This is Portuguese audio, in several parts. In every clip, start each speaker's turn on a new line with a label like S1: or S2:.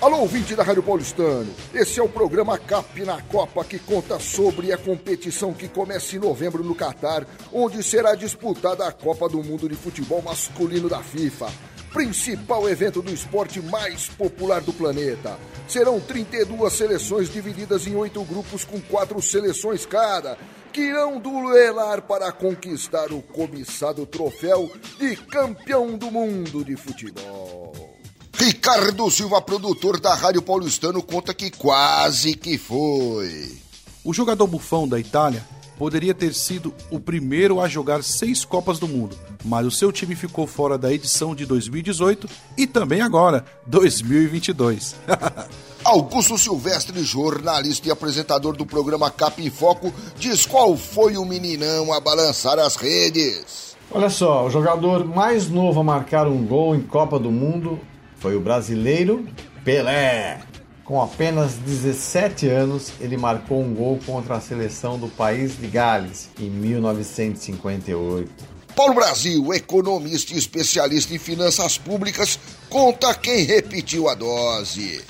S1: Alô, ouvinte da Rádio Paulistano. Esse é o programa CAP na Copa, que conta sobre a competição que começa em novembro no Catar, onde será disputada a Copa do Mundo de Futebol Masculino da FIFA. Principal evento do esporte mais popular do planeta. Serão 32 seleções divididas em oito grupos com quatro seleções cada que irão duelar para conquistar o cobiçado troféu de campeão do mundo de futebol. Ricardo Silva, produtor da Rádio Paulistano, conta que quase que foi.
S2: O jogador bufão da Itália poderia ter sido o primeiro a jogar seis Copas do Mundo, mas o seu time ficou fora da edição de 2018 e também agora, 2022.
S1: Augusto Silvestre, jornalista e apresentador do programa Cap em Foco, diz qual foi o meninão a balançar as redes.
S3: Olha só, o jogador mais novo a marcar um gol em Copa do Mundo foi o brasileiro Pelé. Com apenas 17 anos, ele marcou um gol contra a seleção do país de Gales em 1958.
S1: Paulo Brasil, economista e especialista em finanças públicas, conta quem repetiu a dose.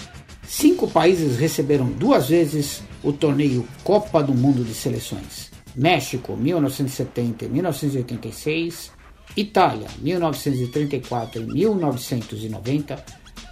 S4: Cinco países receberam duas vezes o torneio Copa do Mundo de Seleções: México, 1970 e 1986, Itália, 1934 e 1990,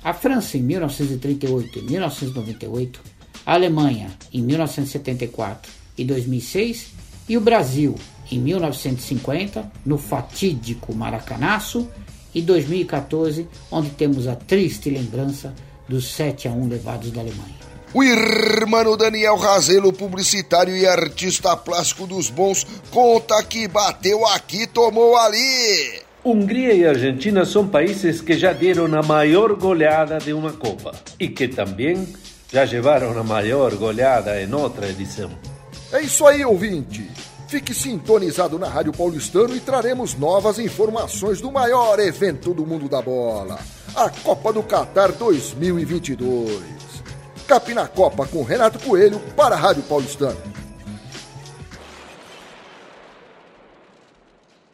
S4: a França em 1938 e 1998, a Alemanha em 1974 e 2006 e o Brasil em 1950, no fatídico Maracanaço, e 2014, onde temos a triste lembrança dos 7 a 1 levados da Alemanha.
S1: O irmão Daniel Razelo, publicitário e artista plástico dos bons, conta que bateu aqui, tomou ali.
S5: Hungria e Argentina são países que já deram a maior goleada de uma Copa e que também já levaram a maior goleada em outra edição.
S1: É isso aí, ouvinte. Fique sintonizado na Rádio Paulistano e traremos novas informações do maior evento do mundo da bola, a Copa do Catar 2022. Cap na Copa com Renato Coelho para a Rádio Paulistano.